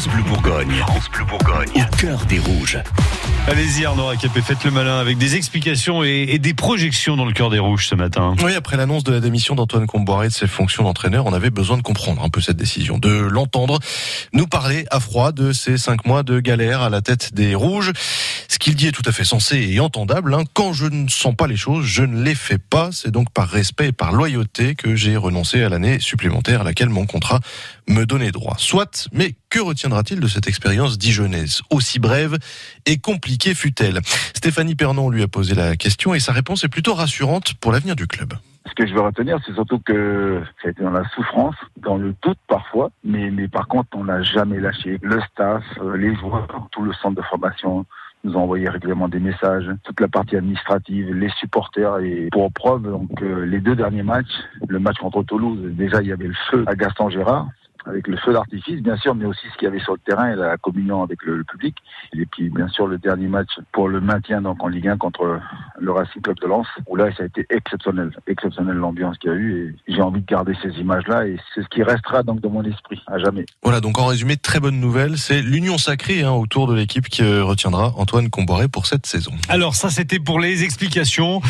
France Bleu Bourgogne. France Bleu Bourgogne. Au cœur des rouges. Allez-y Arnaud Capé, faites le malin avec des explications et, et, des projections dans le cœur des rouges ce matin. Oui, après l'annonce de la démission d'Antoine Comboiré de ses fonctions d'entraîneur, on avait besoin de comprendre un peu cette décision, de l'entendre nous parler à froid de ces cinq mois de galère à la tête des rouges. Qu'il dit est tout à fait sensé et entendable. Hein. Quand je ne sens pas les choses, je ne les fais pas. C'est donc par respect et par loyauté que j'ai renoncé à l'année supplémentaire à laquelle mon contrat me donnait droit. Soit, mais que retiendra-t-il de cette expérience dijonnaise, aussi brève et compliquée fut-elle Stéphanie Pernon lui a posé la question et sa réponse est plutôt rassurante pour l'avenir du club. Ce que je veux retenir, c'est surtout que ça a été dans la souffrance, dans le doute parfois, mais, mais par contre, on n'a jamais lâché. Le staff, les joueurs, tout le centre de formation, nous ont régulièrement des messages, toute la partie administrative, les supporters et pour preuve, donc euh, les deux derniers matchs, le match contre Toulouse, déjà il y avait le feu à Gaston Gérard avec le feu d'artifice, bien sûr, mais aussi ce qu'il y avait sur le terrain et la communion avec le, le, public. Et puis, bien sûr, le dernier match pour le maintien donc en Ligue 1 contre le Racing Club de Lens, où là, ça a été exceptionnel, exceptionnel l'ambiance qu'il y a eu. Et j'ai envie de garder ces images-là, et c'est ce qui restera donc dans mon esprit à jamais. Voilà, donc en résumé, très bonne nouvelle, c'est l'union sacrée hein, autour de l'équipe qui retiendra Antoine Comboré pour cette saison. Alors ça, c'était pour les explications.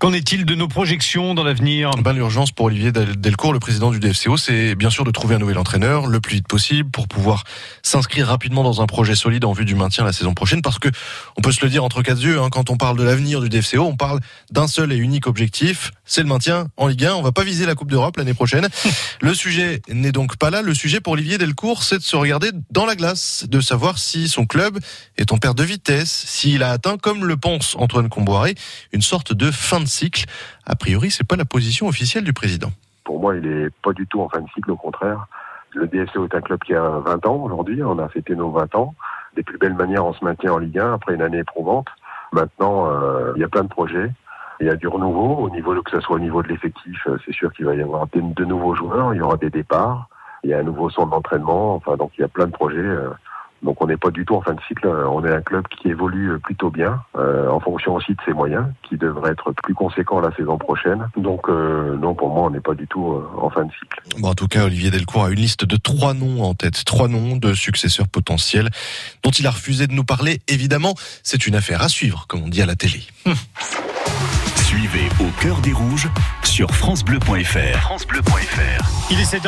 Qu'en est-il de nos projections dans l'avenir? Ben, L'urgence pour Olivier Delcourt, le président du DFCO, c'est bien sûr de trouver un nouvel entraîneur le plus vite possible pour pouvoir s'inscrire rapidement dans un projet solide en vue du maintien la saison prochaine parce que on peut se le dire entre quatre yeux hein, quand on parle de l'avenir du DFCO on parle d'un seul et unique objectif c'est le maintien en Ligue 1 on va pas viser la Coupe d'Europe l'année prochaine le sujet n'est donc pas là le sujet pour Olivier Delcourt c'est de se regarder dans la glace de savoir si son club est en perte de vitesse s'il a atteint comme le pense Antoine Comboiré une sorte de fin de cycle a priori c'est pas la position officielle du président pour moi il est pas du tout en fin de cycle au contraire le DFCO est un club qui a 20 ans aujourd'hui. On a fêté nos 20 ans. Des plus belles manières, on se maintient en Ligue 1 après une année éprouvante. Maintenant, euh, il y a plein de projets. Il y a du renouveau au niveau, que ce soit au niveau de l'effectif, c'est sûr qu'il va y avoir de, de, nouveaux joueurs. Il y aura des départs. Il y a un nouveau centre d'entraînement. Enfin, donc il y a plein de projets. Euh, donc on n'est pas du tout en fin de cycle. On est un club qui évolue plutôt bien, euh, en fonction aussi de ses moyens, qui devrait être plus conséquent la saison prochaine. Donc euh, non, pour moi, on n'est pas du tout euh, en fin de cycle. Bon, en tout cas, Olivier Delcourt a une liste de trois noms en tête, trois noms de successeurs potentiels dont il a refusé de nous parler. Évidemment, c'est une affaire à suivre, comme on dit à la télé. Suivez au cœur des rouges sur francebleu.fr. francebleu.fr. Il est 7